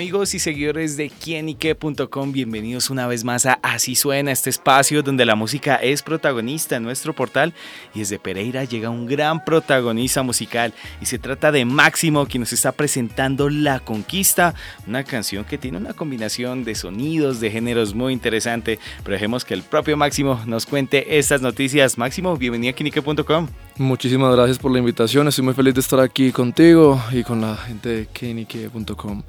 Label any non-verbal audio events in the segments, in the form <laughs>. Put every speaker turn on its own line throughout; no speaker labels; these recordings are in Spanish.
Amigos y seguidores de quienique.com, bienvenidos una vez más a Así Suena, este espacio donde la música es protagonista en nuestro portal y desde Pereira llega un gran protagonista musical y se trata de Máximo quien nos está presentando La Conquista, una canción que tiene una combinación de sonidos, de géneros muy interesante, pero dejemos que el propio Máximo nos cuente estas noticias. Máximo, bienvenido a quienique.com.
Muchísimas gracias por la invitación, estoy muy feliz de estar aquí contigo y con la gente de quienique.com.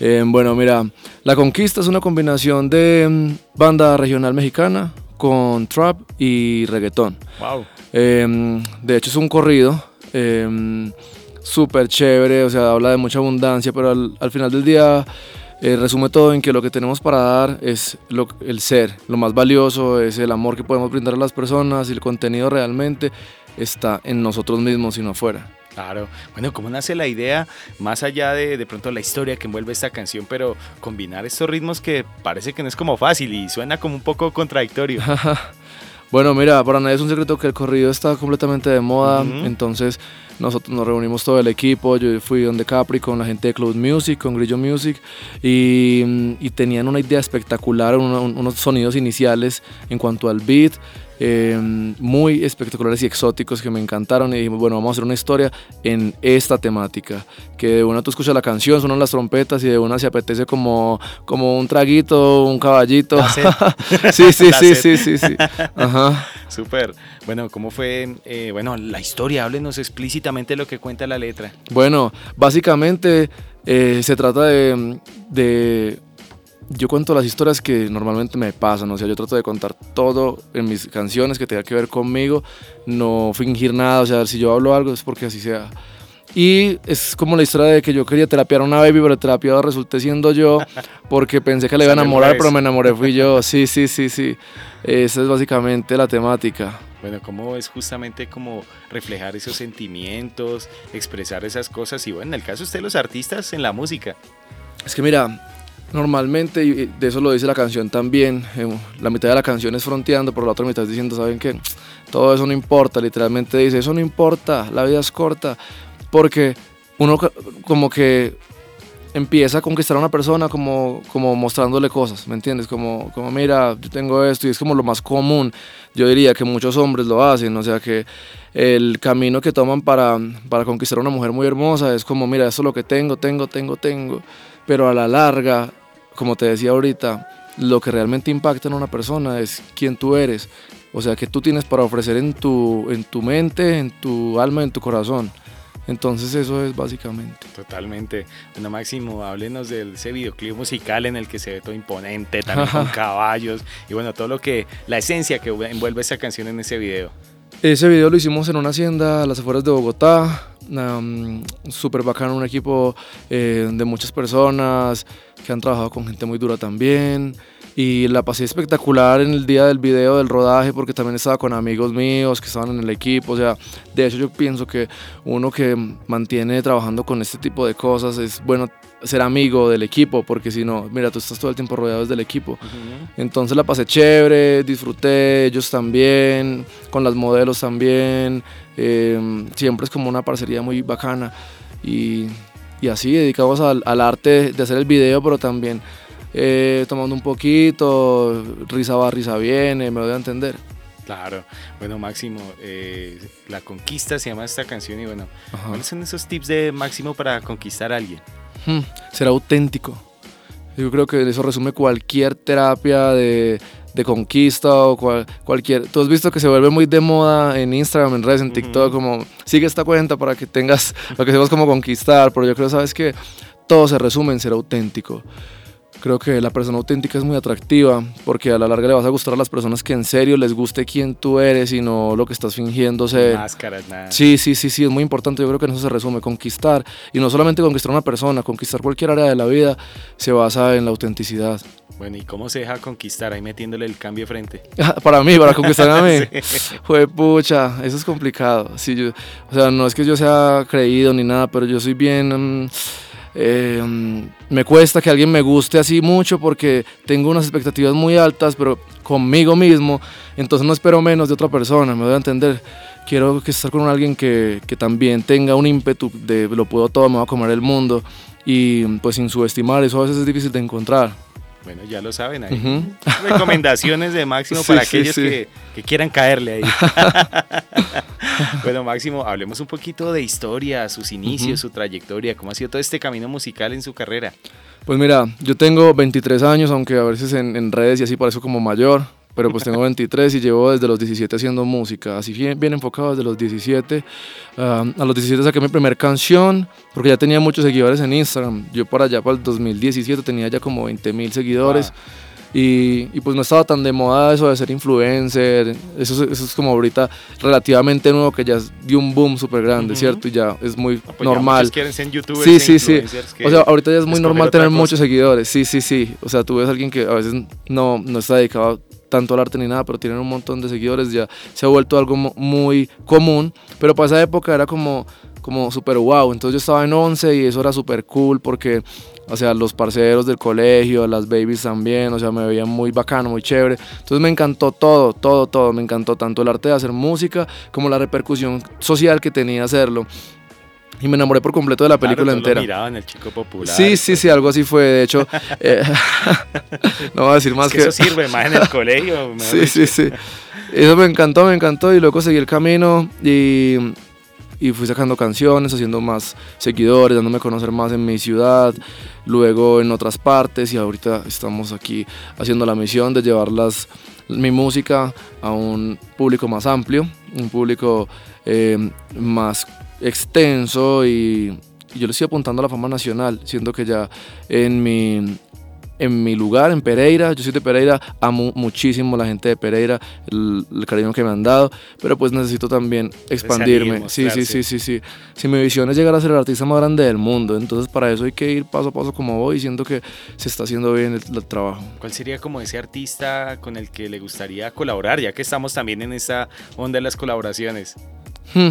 Eh, bueno, mira, La Conquista es una combinación de mm, banda regional mexicana con trap y reggaetón.
Wow.
Eh, de hecho es un corrido eh, súper chévere, o sea, habla de mucha abundancia, pero al, final del día resume todo en que lo que tenemos para dar es el ser, lo más valioso es el amor que podemos brindar a las personas y el contenido realmente está en nosotros mismos y no afuera.
Claro. Bueno, ¿cómo nace la idea, más allá de de pronto la historia que envuelve esta canción, pero combinar estos ritmos que parece que no es como fácil y suena como un poco contradictorio? <laughs>
bueno, mira, para nadie es un secreto que el corrido está completamente de moda, entonces nosotros nos reunimos todo el equipo, yo fui donde Capri con la gente de Cloud Music, con Grillo Music, y, tenían una idea espectacular, unos sonidos iniciales en cuanto al beat, Em, muy espectaculares y exóticos que me encantaron y dijimos, bueno, vamos a hacer una historia en esta temática, que de una tú escuchas la canción, suenan las trompetas y de una se apetece como, como un traguito, un caballito. <laughs> sí, sí, <laughs> sí, sí, sí, sí,
Ajá. Súper. Bueno, ¿cómo fue, eh, bueno, la historia? Háblenos explícitamente lo que cuenta la letra.
Bueno, básicamente eh, se trata de, de yo cuento las historias que normalmente me pasan, o sea, yo trato de contar todo en mis canciones que tenga que ver conmigo, no fingir nada, o sea, si yo hablo algo es porque así sea. Y es como la historia de que yo quería terapiar a una baby, pero terapiado resulté siendo yo, <laughs> porque pensé que le iba a enamorar, pero me enamoré, fui yo. Sí, sí, sí, sí. <laughs> Esa es básicamente la temática.
Bueno, cómo es justamente como reflejar esos sentimientos, expresar esas cosas y bueno, en el caso de usted los artistas en la música.
Es que mira, Normalmente, y de eso lo dice la canción también, eh, la mitad de la canción es fronteando, por la otra mitad diciendo, ¿saben qué? Todo eso no importa, literalmente dice, eso no importa, la vida es corta, porque uno como que empieza a conquistar a una persona como, como mostrándole cosas, ¿me entiendes? Como, como, mira, yo tengo esto y es como lo más común. Yo diría que muchos hombres lo hacen, o sea que el camino que toman para, para conquistar a una mujer muy hermosa es como, mira, esto es lo que tengo, tengo, tengo, tengo. Pero a la larga como te decía ahorita, lo que realmente impacta en una persona es quién tú eres. O sea, qué tú tienes para ofrecer en tu, en tu mente, en tu alma, en tu corazón. Entonces eso es básicamente.
Totalmente. Bueno, Máximo, háblenos de ese videoclip musical en el que se ve todo imponente, también con <laughs> caballos y bueno, todo lo que, la esencia que envuelve esa canción en ese video.
Ese video lo hicimos en una hacienda a las afueras de Bogotá, súper bacano, un equipo eh, de muchas personas que han trabajado con gente muy dura también y la pasé espectacular en el día del video del rodaje porque también estaba con amigos míos que estaban en el equipo, o sea, de hecho yo pienso que uno que mantiene trabajando con este tipo de cosas es bueno ser amigo del equipo porque si no, mira, tú estás todo el tiempo rodeado del equipo. Entonces la pasé chévere, disfruté, ellos también, con las modelos también, em, siempre es como una parcería muy bacana. Y, y así dedicados al, al arte de hacer el video, pero también eh, tomando un poquito, risa va, risa viene, me voy a entender.
Claro, bueno Máximo, eh, La Conquista se llama esta canción y bueno, ¿cuáles son esos tips de Máximo para conquistar a alguien?
Hmm, ser auténtico. Yo creo que eso resume cualquier terapia de, de conquista o cualquier... Tú has visto que se vuelve muy de moda en Instagram, en redes, en TikTok, como sigue esta cuenta para que tengas, <laughs> para que sepas cómo conquistar, pero yo creo, sabes que todo se resume en ser auténtico. Creo que la persona auténtica es muy atractiva porque a la larga le vas a gustar a las personas que en serio les guste quién tú eres y no lo que estás fingiendo ser.
Máscaras, nada.
Sí, sí, sí, sí, es muy importante. Yo creo que en eso se resume. Conquistar, y no solamente conquistar a una persona, conquistar cualquier área de la vida se basa en la autenticidad.
Bueno, ¿y cómo se deja conquistar? Ahí metiéndole el cambio de frente. <laughs>
para mí, para conquistar a mí. <laughs> Fue pucha, eso es complicado. Sí, yo, o sea, no es que yo sea creído ni nada, pero yo soy bien. Mm, eh, me cuesta que alguien me guste así mucho porque tengo unas expectativas muy altas, pero conmigo mismo, entonces no espero menos de otra persona, me voy a entender. Quiero que estar con alguien que, que también tenga un ímpetu de lo puedo todo, me voy a comer el mundo y pues sin subestimar, eso a veces es difícil de encontrar.
Bueno, ya lo saben ahí. Recomendaciones de Máximo <laughs> para aquellos Que, que, quieran caerle ahí. <laughs> <laughs> bueno, Máximo, hablemos un poquito de historia, sus inicios, su trayectoria, cómo ha sido todo este camino musical en su carrera.
Pues mira, yo tengo 23 años, aunque a veces en, en redes y así parezco como mayor pero pues tengo <laughs> 23 y llevo desde los 17 haciendo música, así bien, bien enfocado desde los 17. a los 17 saqué mi primera canción, porque ya tenía muchos seguidores en Instagram. Yo para allá, para el 2017, tenía ya como 20 mil seguidores. Y, y, pues no estaba tan de moda eso de ser influencer. Eso, eso es como ahorita relativamente nuevo que ya dio un boom súper grande, ¿cierto? Y ya es muy pues normal.
quieren ser youtubers
sí, sí, sí. O sea, ahorita ya es muy normal tener muchos seguidores. Sí, sí, sí. O sea, tú ves a alguien que a veces no, no está dedicado tanto al arte ni nada, pero tienen un montón de seguidores, ya se ha vuelto algo muy común, pero para esa época era como, como súper wow, entonces yo estaba en 11 y eso era súper cool porque, o sea, los parceros del colegio, las babies también, o sea, me veían muy bacano, muy chévere, entonces me encantó todo, todo, todo, me encantó tanto el arte de hacer música como la repercusión social que tenía hacerlo. Y me enamoré por completo de la película entera.
Lo en el chico popular.
Sí, sí, sí, algo así fue. De hecho, <laughs> eh, <laughs> no voy a decir más
que, Eso sirve más en el <laughs> colegio.
sí, sí, sí. Eso me encantó, me encantó. Y luego seguí el camino y, y fui sacando canciones, haciendo más seguidores, dándome a conocer más en mi ciudad, luego en otras partes. Y ahorita estamos aquí haciendo la misión de llevar mi música a un público más amplio, un público eh, más extenso y, yo le estoy apuntando a la fama nacional, siendo que ya en mi, en mi lugar, en Pereira, yo soy de Pereira, amo muchísimo la gente de Pereira, el, cariño que me han dado, pero pues necesito también expandirme. sí, sí, sí, sí, sí. Si mi visión es llegar a ser el artista más grande del mundo, entonces para eso hay que ir paso a paso como voy, siendo que se está haciendo bien el, el trabajo.
¿Cuál sería como ese artista con el que le gustaría colaborar, ya que estamos también en esa onda de las colaboraciones?
Hmm.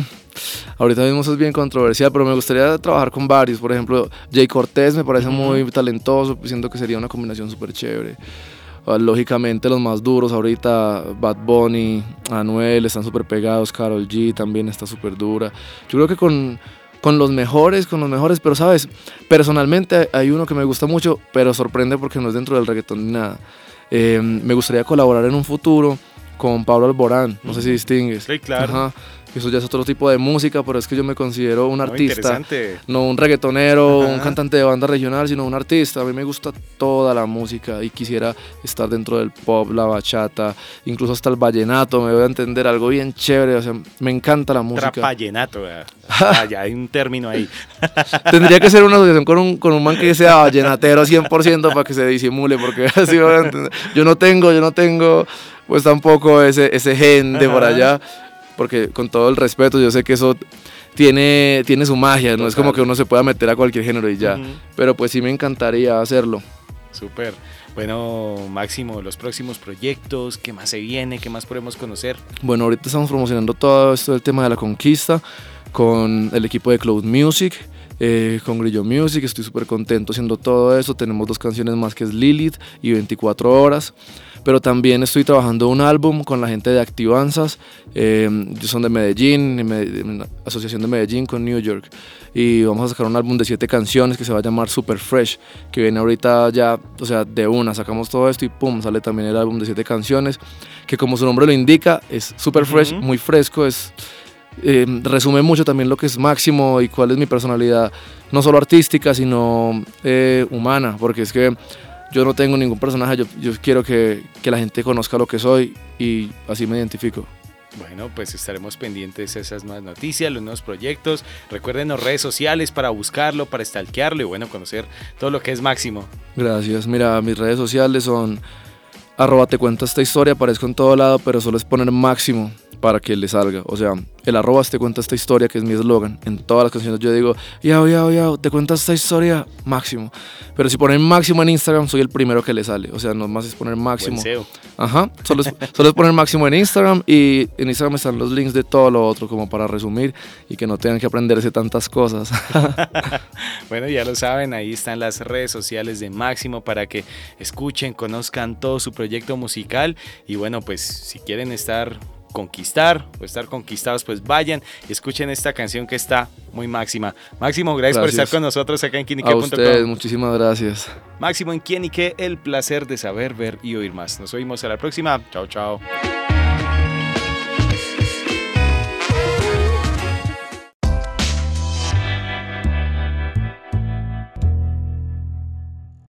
Ahorita mismo eso es bien controversial, pero me gustaría trabajar con varios. Por ejemplo, Jay Cortés me parece muy talentoso, siento que sería una combinación súper chévere. Ah, lógicamente los más duros ahorita, Bad Bunny, Anuel, están súper pegados, Carol G también está súper dura. Yo creo que con, con los mejores, con los mejores, pero sabes, personalmente hay uno que me gusta mucho, pero sorprende porque no es dentro del reggaetón ni nada. Eh, me gustaría colaborar en un futuro con Pablo Alborán, no sé si distingues.
Sí, claro
eso ya es otro tipo de música, pero es que yo me considero un artista, no un reggaetonero, un cantante de banda regional, sino un artista. A mí me gusta toda la música y quisiera estar dentro del pop, la bachata, incluso hasta el vallenato, me voy a entender, algo bien chévere, o sea, me encanta la música.
vallenato, <laughs> ah, ya hay un término ahí. <laughs>
Tendría que ser una asociación con un, con un man que sea vallenatero 100% para que se disimule, porque <laughs> así voy a entender. Yo no tengo, yo no tengo pues tampoco ese, ese gen de por allá porque con todo el respeto, yo sé que eso tiene, tiene su magia, no es como que uno se pueda meter a cualquier género y ya, pero pues sí me encantaría hacerlo.
Súper. Bueno, Máximo, los próximos proyectos, ¿qué más se viene? ¿Qué más podemos conocer?
Bueno, ahorita estamos promocionando todo esto del tema de la conquista con el equipo de Cloud Music. Eh, con Grillo Music, estoy súper contento haciendo todo eso. Tenemos dos canciones más que es Lilith y 24 horas. Pero también estoy trabajando un álbum con la gente de Activanzas, eh, son de Medellín, Asociación de Medellín con New York, y vamos a sacar un álbum de siete canciones que se va a llamar Super Fresh, que viene ahorita ya, o sea, de una, sacamos todo esto y pum, sale también el álbum de siete canciones, que como su nombre lo indica, es super fresh, muy fresco, es... Eh, resume mucho también lo que es Máximo y cuál es mi personalidad, no solo artística, sino eh, humana, porque es que yo no tengo ningún personaje, yo, yo quiero que, que, la gente conozca lo que soy y así me identifico.
Bueno, pues estaremos pendientes de esas nuevas noticias, los nuevos proyectos. Recuerden las redes sociales para buscarlo, para stalkearlo y bueno, conocer todo lo que es Máximo.
Gracias. Mira, mis redes sociales son arroba te cuento esta historia, aparezco en todo lado, pero solo es poner Máximo para que le salga. O sea, el arrobas te cuenta esta historia, que es mi eslogan. En todas las canciones yo digo, ya, ya, ya, te cuenta esta historia, máximo. Pero si ponen máximo en Instagram, soy el primero que le sale. O sea, no más es poner máximo. Ajá, solo es, <laughs> solo es poner máximo en Instagram y en Instagram están los links de todo lo otro, como para resumir y que no tengan que aprenderse tantas cosas. <laughs>
bueno, ya lo saben, ahí están las redes sociales de Máximo para que escuchen, conozcan todo su proyecto musical y bueno, pues si quieren estar conquistar o estar conquistados, pues vayan y escuchen esta canción que está muy máxima. Máximo, gracias, por estar con nosotros acá en Quienique.com.
A ustedes, muchísimas gracias.
Máximo en Quienique, el placer de saber, ver y oír más. Nos oímos a la próxima. Chao, chao.